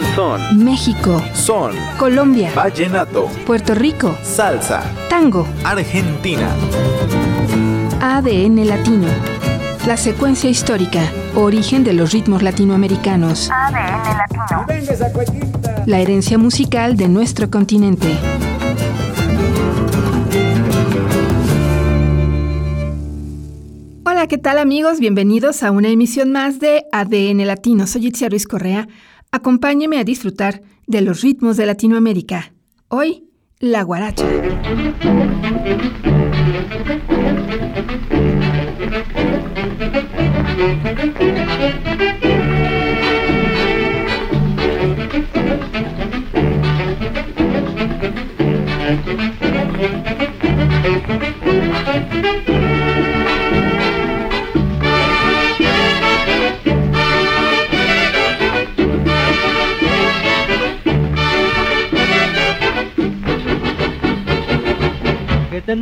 danzón, México, son, Colombia, vallenato, Puerto Rico, salsa, tango, Argentina. ADN latino. La secuencia histórica, origen de los ritmos latinoamericanos. ADN Latino. La herencia musical de nuestro continente. Hola, ¿qué tal amigos? Bienvenidos a una emisión más de ADN Latino. Soy Itzia Ruiz Correa. Acompáñeme a disfrutar de los ritmos de Latinoamérica. Hoy, la guaracha.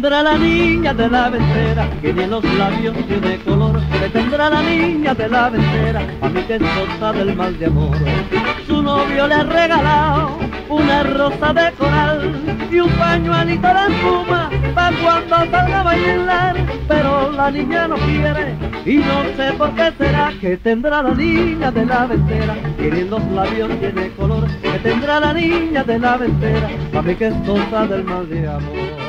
Tendrá la niña de la ventera, que ni en los labios tiene color, que tendrá la niña de la ventera, a es cosa del mal de amor. Su novio le ha regalado una rosa de coral y un pañuelito de espuma para cuando salga a bailar, pero la niña no quiere y no sé por qué será que tendrá la niña de la ventera, que ni en los labios tiene color, que tendrá la niña de la ventera, a mí que es cosa del mal de amor.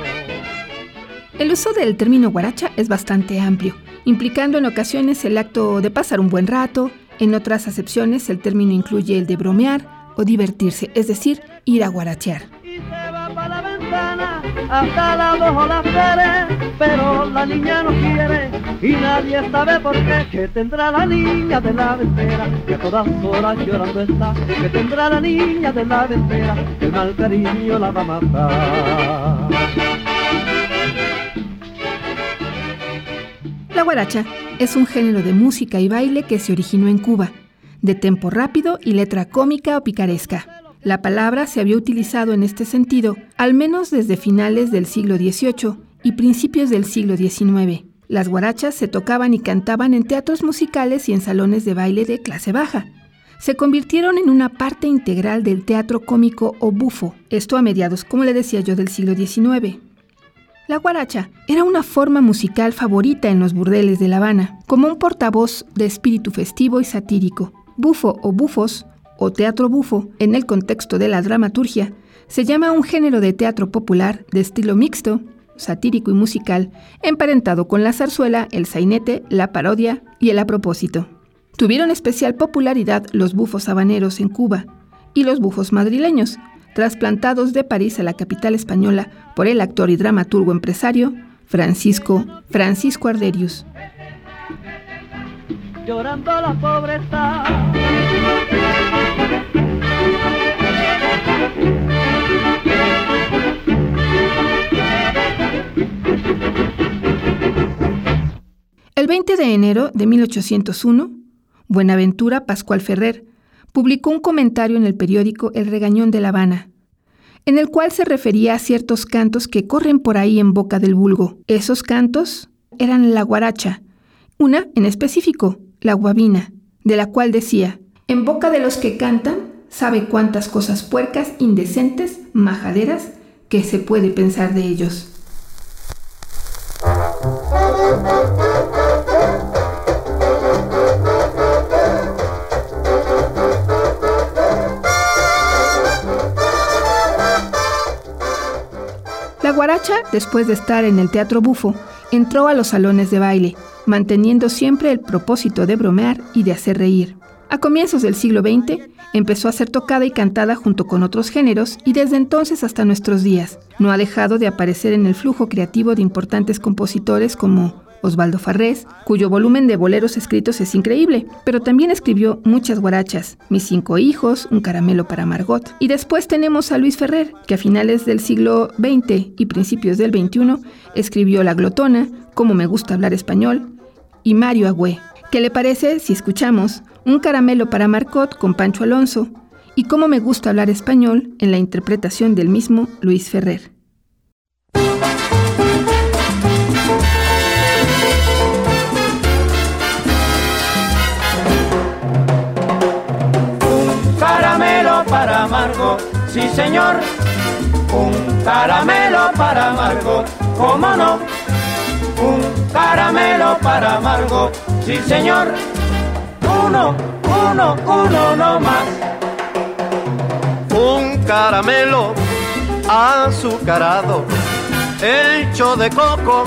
El uso del término guaracha es bastante amplio, implicando en ocasiones el acto de pasar un buen rato, en otras acepciones el término incluye el de bromear o divertirse, es decir, ir a guarachear. y se va para la ventana hasta la dos las flores, pero la niña no quiere y nadie sabe por qué que tendrá la niña de la ventera que a todas horas llorando está que tendrá la niña de la ventera que el mal cariño la va a matar. La guaracha es un género de música y baile que se originó en Cuba, de tempo rápido y letra cómica o picaresca. La palabra se había utilizado en este sentido al menos desde finales del siglo XVIII y principios del siglo XIX. Las guarachas se tocaban y cantaban en teatros musicales y en salones de baile de clase baja. Se convirtieron en una parte integral del teatro cómico o bufo, esto a mediados, como le decía yo, del siglo XIX. La guaracha era una forma musical favorita en los burdeles de La Habana, como un portavoz de espíritu festivo y satírico. Bufo o bufos, o teatro bufo, en el contexto de la dramaturgia, se llama un género de teatro popular de estilo mixto, satírico y musical, emparentado con la zarzuela, el sainete, la parodia y el apropósito. Tuvieron especial popularidad los bufos habaneros en Cuba y los bufos madrileños, trasplantados de París a la capital española por el actor y dramaturgo empresario Francisco Francisco Arderius. llorando la pobreza. El 20 de enero de 1801, Buenaventura Pascual Ferrer publicó un comentario en el periódico El Regañón de La Habana, en el cual se refería a ciertos cantos que corren por ahí en boca del vulgo. Esos cantos eran la guaracha, una en específico, la guabina, de la cual decía, en boca de los que cantan, sabe cuántas cosas puercas, indecentes, majaderas, que se puede pensar de ellos. Guaracha, después de estar en el teatro bufo, entró a los salones de baile, manteniendo siempre el propósito de bromear y de hacer reír. A comienzos del siglo XX, empezó a ser tocada y cantada junto con otros géneros y desde entonces hasta nuestros días. No ha dejado de aparecer en el flujo creativo de importantes compositores como Osvaldo Farrés, cuyo volumen de boleros escritos es increíble, pero también escribió muchas guarachas, Mis cinco hijos, Un caramelo para Margot. Y después tenemos a Luis Ferrer, que a finales del siglo XX y principios del XXI escribió La glotona, Cómo me gusta hablar español, y Mario Agüé. ¿Qué le parece si escuchamos Un caramelo para Margot con Pancho Alonso y Cómo me gusta hablar español en la interpretación del mismo Luis Ferrer? Para sí señor. Un caramelo para Margot, cómo no. Un caramelo para Margot, sí señor. Uno, uno, uno no más. Un caramelo azucarado, hecho de coco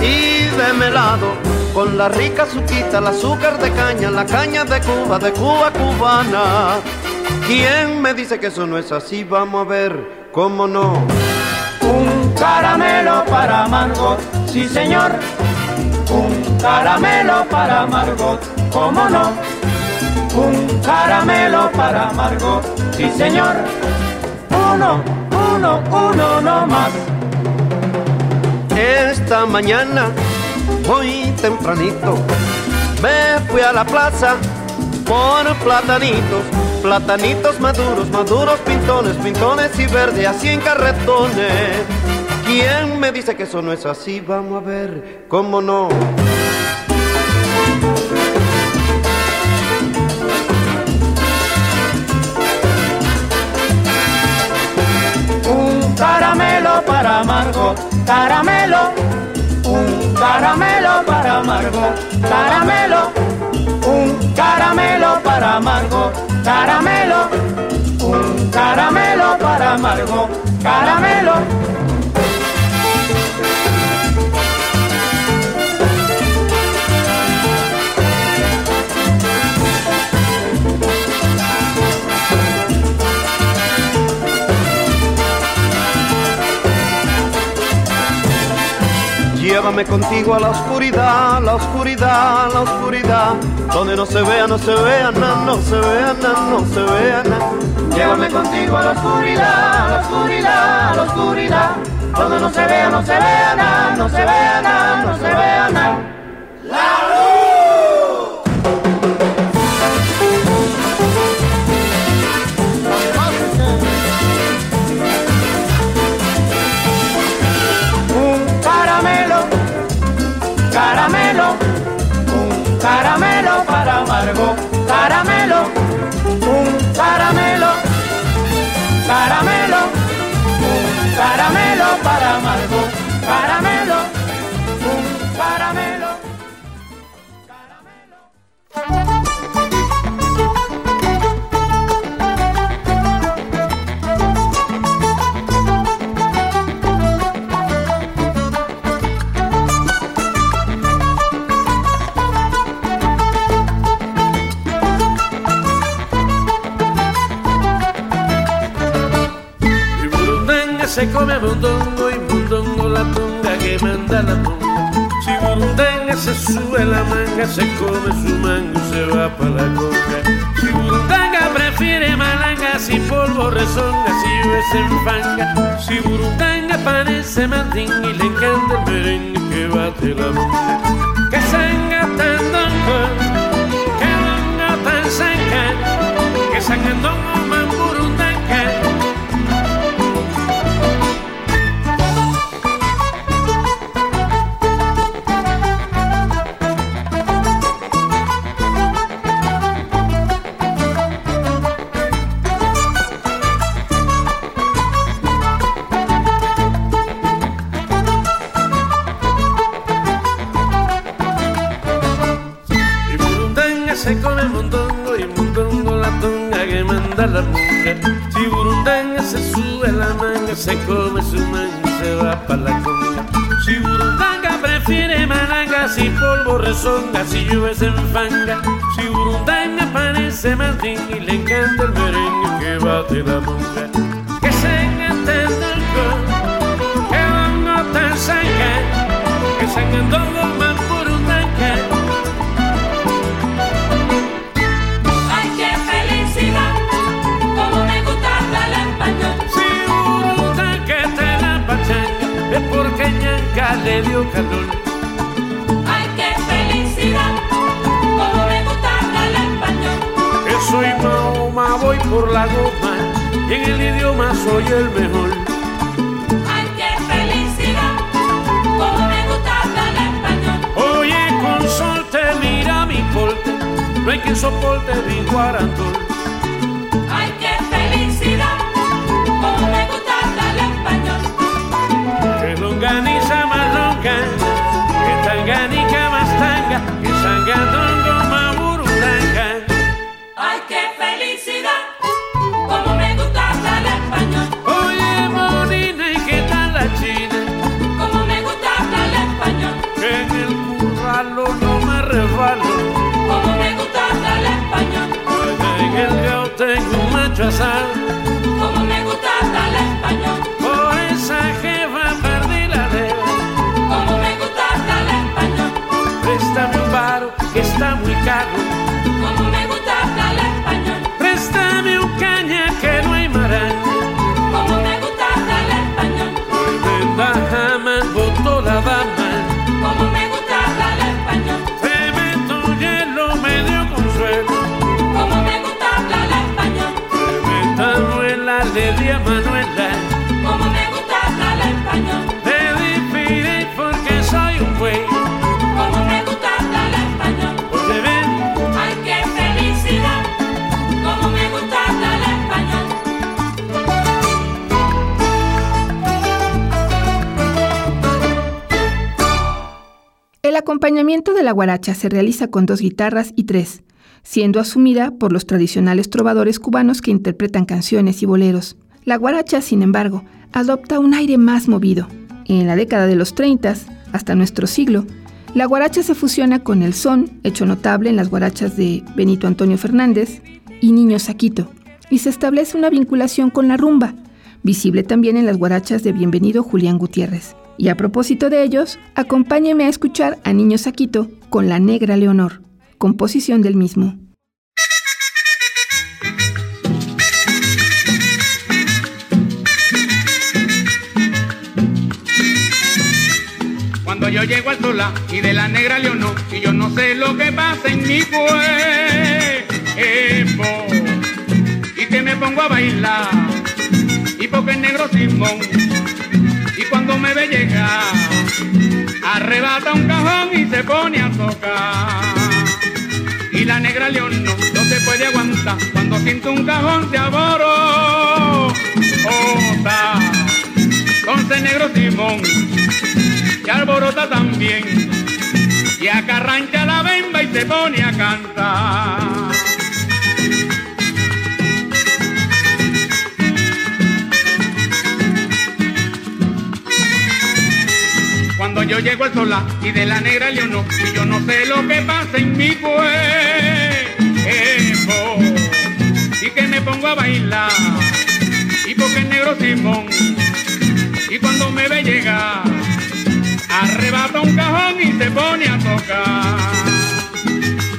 y de melado, con la rica azuquita, el azúcar de caña, la caña de Cuba, de Cuba cubana. ¿Quién me dice que eso no es así? Vamos a ver, ¿cómo no? Un caramelo para Margot, sí señor. Un caramelo para Margot, ¿cómo no? Un caramelo para Margot, sí señor. Uno, uno, uno no más. Esta mañana, muy tempranito, me fui a la plaza por platanitos, platanitos maduros, maduros pintones, pintones y verdes, así en carretones. ¿Quién me dice que eso no es así? Vamos a ver, ¿cómo no? Un caramelo para Margot, caramelo. Un caramelo para Margot, caramelo. Un caramelo para Margot, caramelo. Un caramelo para Margot, caramelo. Llévame contigo a la oscuridad, la oscuridad, la oscuridad, donde no se vea, no se vea nada, no se vea nada, no se vea. Llévame contigo a la oscuridad, a la oscuridad, a la oscuridad, donde no se vea, no se vea nada, no se vea se come mondongo y mondongo la tonga que manda la tonga. Si burundanga se sube la manga, se come su mango y se va pa' la conga. Si burundanga prefiere malanga, si polvo rezonga, si llueve se enfanga. Si burundanga parece mandín y le encanta el merengue que bate la monga. La monga. Si burundanga se sube la manga, se come su manga y se va pa' la conga. Si burundanga prefiere malanga, si polvo rezonga, si llueve se enfanga. Si burundanga parece martín y le encanta el merengue que bate la monga. Que se entenda el cor, que no tan sanga, que se engandongo dio calor. ¡Ay, qué felicidad! Como me gusta el español. Que soy Mahoma, voy por la goma, y en el idioma soy el mejor. ¡Ay, qué felicidad! Como me gusta el español. Oye, consorte, mira mi porte, no hay quien soporte mi guarantón. ¡Ay, qué felicidad! Como me gusta el español. Que longaniza que acompañamiento de la guaracha se realiza con dos guitarras y tres, siendo asumida por los tradicionales trovadores cubanos que interpretan canciones y boleros. La guaracha, sin embargo, adopta un aire más movido. En la década de los 30, hasta nuestro siglo, la guaracha se fusiona con el son, hecho notable en las guarachas de Benito Antonio Fernández y Niño Saquito, y se establece una vinculación con la rumba, visible también en las guarachas de Bienvenido Julián Gutiérrez. Y a propósito de ellos, acompáñeme a escuchar a Niño Saquito con La Negra Leonor, composición del mismo. Cuando yo llego al sola y de la negra leonor, y yo no sé lo que pasa en mi cuerpo, y que me pongo a bailar, y porque el negro Simón, cuando me ve llegar, arrebata un cajón y se pone a tocar. Y la negra león no, se puede aguantar, cuando siente un cajón se aboró. Entonces negro Simón y alborota también y acarrancha la bemba y se pone a cantar. Yo llego al sola y de la negra leonor y yo no sé lo que pasa en mi cuerpo y que me pongo a bailar y porque el negro Simón y cuando me ve llegar arrebata un cajón y se pone a tocar.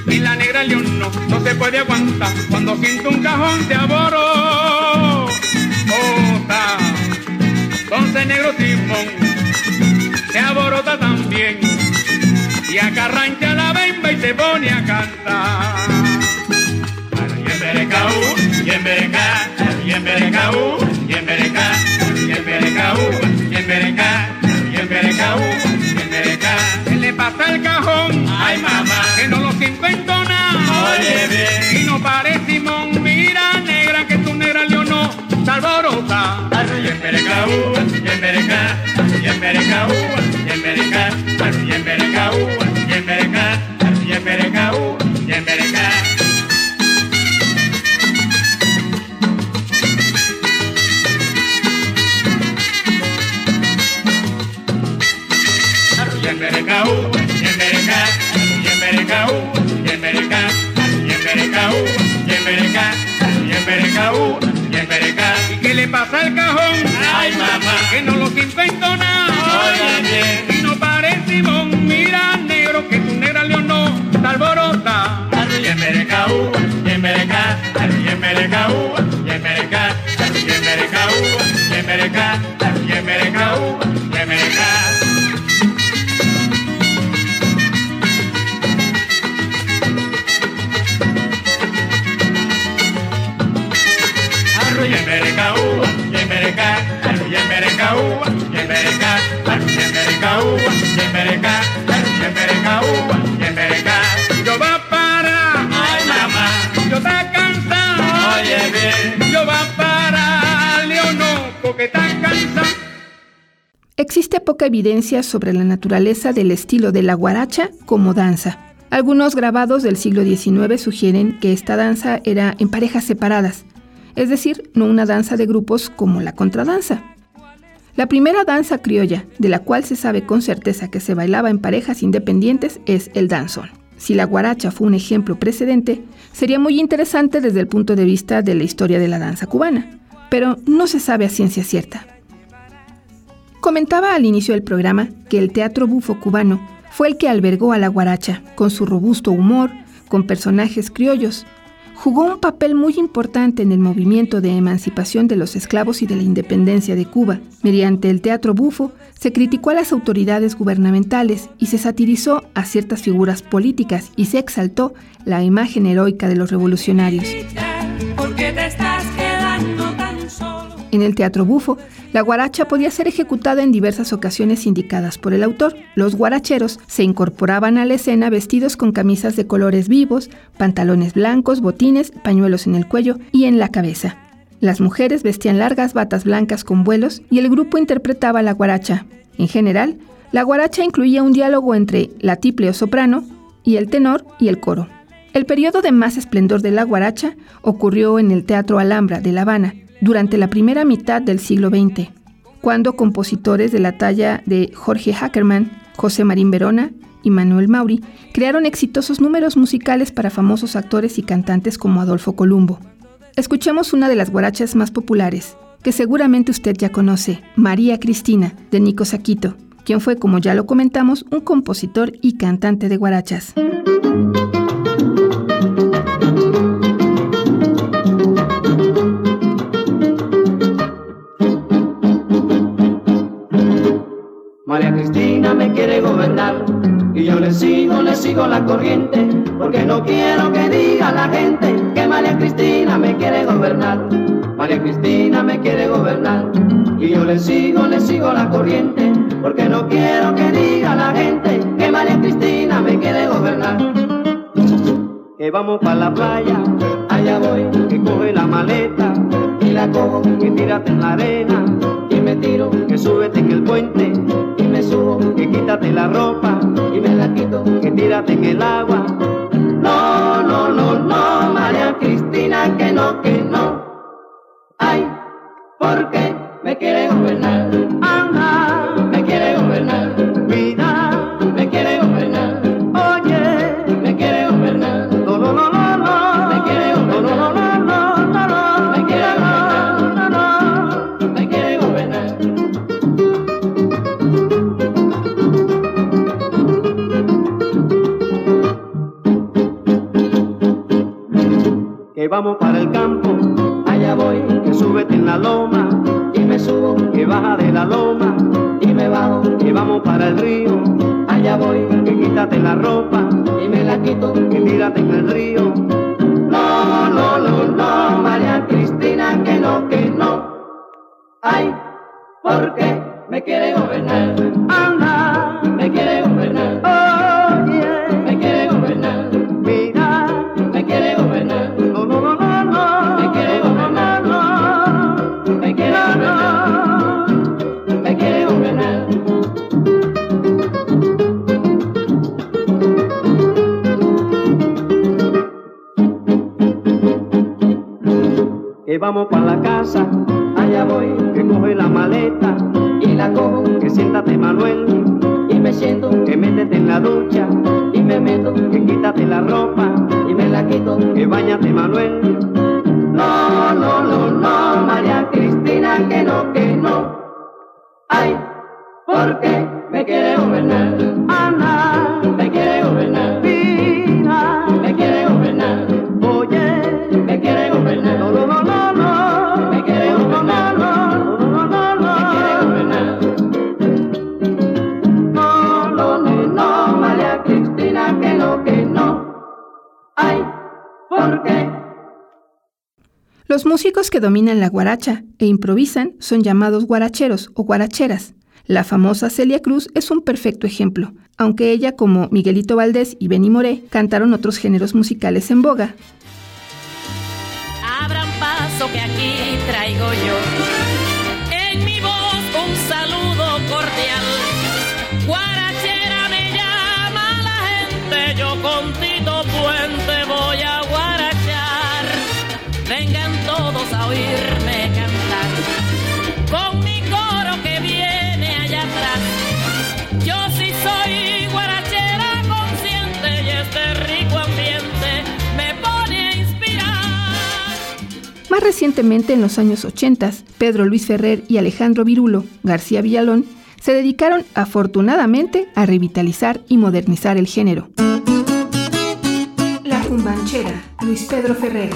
Y la negra león no, no se puede aguantar cuando siente un cajón se aboró. Entonces negro Simón se aborota también y acarrancha la bemba y se pone a cantar. Y en Berecaú, y en Berecá, y en Berecaú, y en Berecá, y en Berecaú, y en Berecá, y en Berecaú, y en Berecá. ¿Qué le pasa el cajón? Ay mamá, que no lo siento en nada. Oye bien. Y no parece Simón, mira negra que tu negra leonó, se alborota. No lo poca evidencia sobre la naturaleza del estilo de la guaracha como danza. Algunos grabados del siglo XIX sugieren que esta danza era en parejas separadas, es decir, no una danza de grupos como la contradanza. La primera danza criolla, de la cual se sabe con certeza que se bailaba en parejas independientes, es el danzón. Si la guaracha fue un ejemplo precedente, sería muy interesante desde el punto de vista de la historia de la danza cubana, pero no se sabe a ciencia cierta. Comentaba al inicio del programa que el teatro bufo cubano fue el que albergó a la guaracha, con su robusto humor, con personajes criollos, jugó un papel muy importante en el movimiento de emancipación de los esclavos y de la independencia de Cuba. Mediante el teatro bufo se criticó a las autoridades gubernamentales y se satirizó a ciertas figuras políticas y se exaltó la imagen heroica de los revolucionarios. En el teatro bufo, la guaracha podía ser ejecutada en diversas ocasiones indicadas por el autor. Los guaracheros se incorporaban a la escena vestidos con camisas de colores vivos, pantalones blancos, botines, pañuelos en el cuello y en la cabeza. Las mujeres vestían largas batas blancas con vuelos y el grupo interpretaba la guaracha. En general, la guaracha incluía un diálogo entre la tiple o soprano y el tenor y el coro. El periodo de más esplendor de la guaracha ocurrió en el Teatro Alhambra de La Habana, durante la primera mitad del siglo XX, cuando compositores de la talla de Jorge Hackerman, José Marín Verona y Manuel Mauri crearon exitosos números musicales para famosos actores y cantantes como Adolfo Columbo. Escuchemos una de las guarachas más populares, que seguramente usted ya conoce, María Cristina, de Nico Saquito, quien fue, como ya lo comentamos, un compositor y cantante de guarachas. Sigo, la corriente, porque no quiero que diga la gente que María Cristina me quiere gobernar. María Cristina me quiere gobernar y yo le sigo, le sigo la corriente, porque no quiero que diga la gente que María Cristina me quiere gobernar. Que vamos para la playa, allá voy, que coge la maleta y la cojo, que tírate en la arena y me tiro, que súbete en el puente y me subo, que quítate la ropa me la quito, que tírate en el agua. No, no, no, no, María Cristina, que no, que no. Ay, porque me quiere gobernar. Vamos para el campo, allá voy, que súbete en la loma, y me subo, que baja de la loma, y me bajo, que vamos para el río, allá voy, que quítate la ropa, y me la quito, que tírate en el río. No, no, no, no, María Cristina, que no, que no. Ay, porque me quiere gobernar. Anda, vamos para la casa, allá voy, que coge la maleta y la cojo, que siéntate Manuel, y me siento, que métete en la ducha y me meto, que quítate la ropa y me la quito, que bañate Manuel. No, no, no, no, María Cristina, que no, que no. Ay, porque me quiere gobernar. Los músicos que dominan la guaracha e improvisan son llamados guaracheros o guaracheras. La famosa Celia Cruz es un perfecto ejemplo, aunque ella, como Miguelito Valdés y Benny Moré, cantaron otros géneros musicales en boga. Abran paso que aquí traigo yo. En mi voz un saludo cordial. Guarachera me llama la gente, yo Puente a oírme cantar. Con mi coro que viene allá atrás. Yo sí soy guarachera consciente y este rico ambiente me pone a inspirar. Más recientemente, en los años 80, Pedro Luis Ferrer y Alejandro Virulo García Villalón se dedicaron afortunadamente a revitalizar y modernizar el género. La cumbanchera, Luis Pedro Ferrer.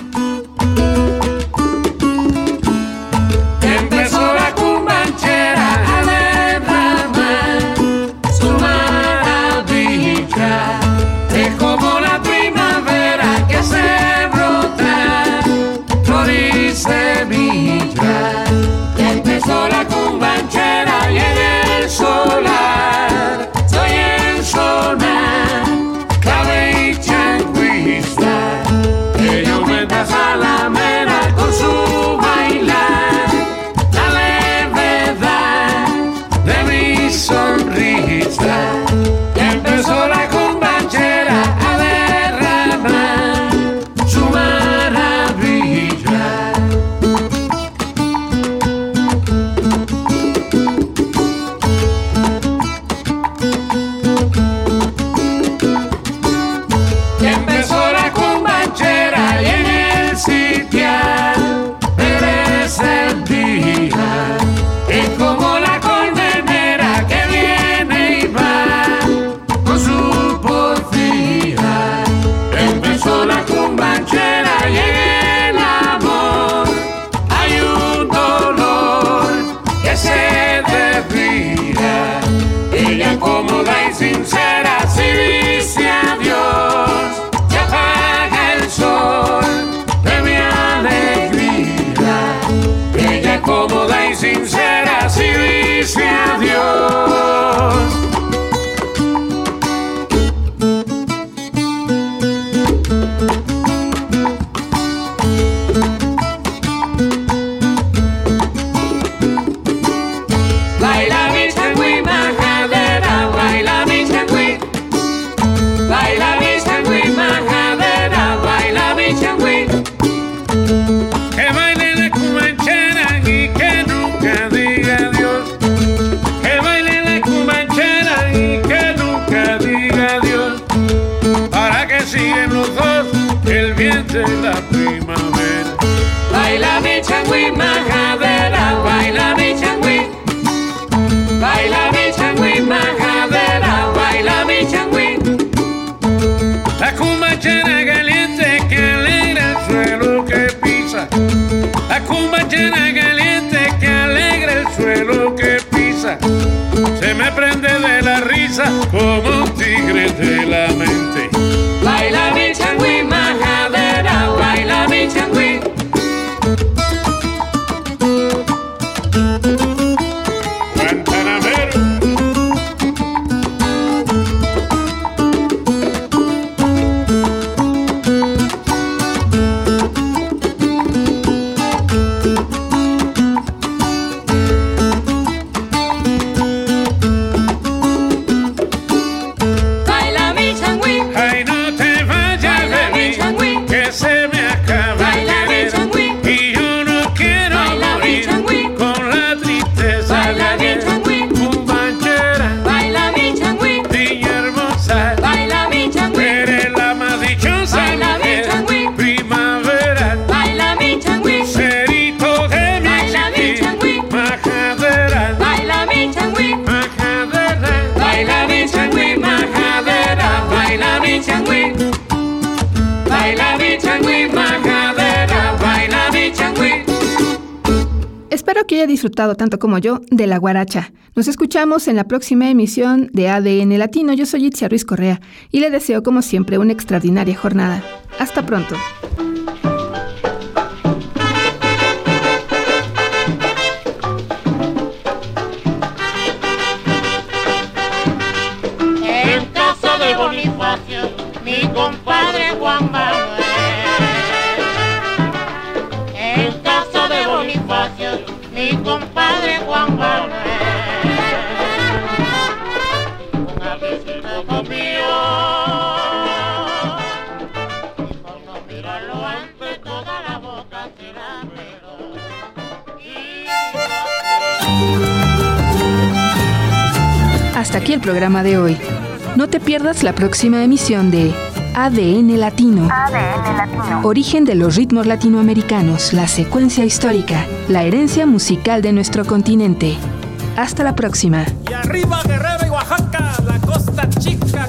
Como un tigre de la mente. Que haya disfrutado tanto como yo de la guaracha. Nos escuchamos en la próxima emisión de ADN Latino. Yo soy Itzia Ruiz Correa y le deseo como siempre una extraordinaria jornada. Hasta pronto. En casa de Bonifacio, mi compadre Juan mi compadre Juan Manuel. Un avisito mío. Y por no mirarlo antes, toda la boca será pero. Hasta aquí el programa de hoy. No te pierdas la próxima emisión de ADN Latino. Origen de los ritmos latinoamericanos, la secuencia histórica, la herencia musical de nuestro continente. Hasta la próxima. Y arriba Guerrero y Oaxaca, la costa chica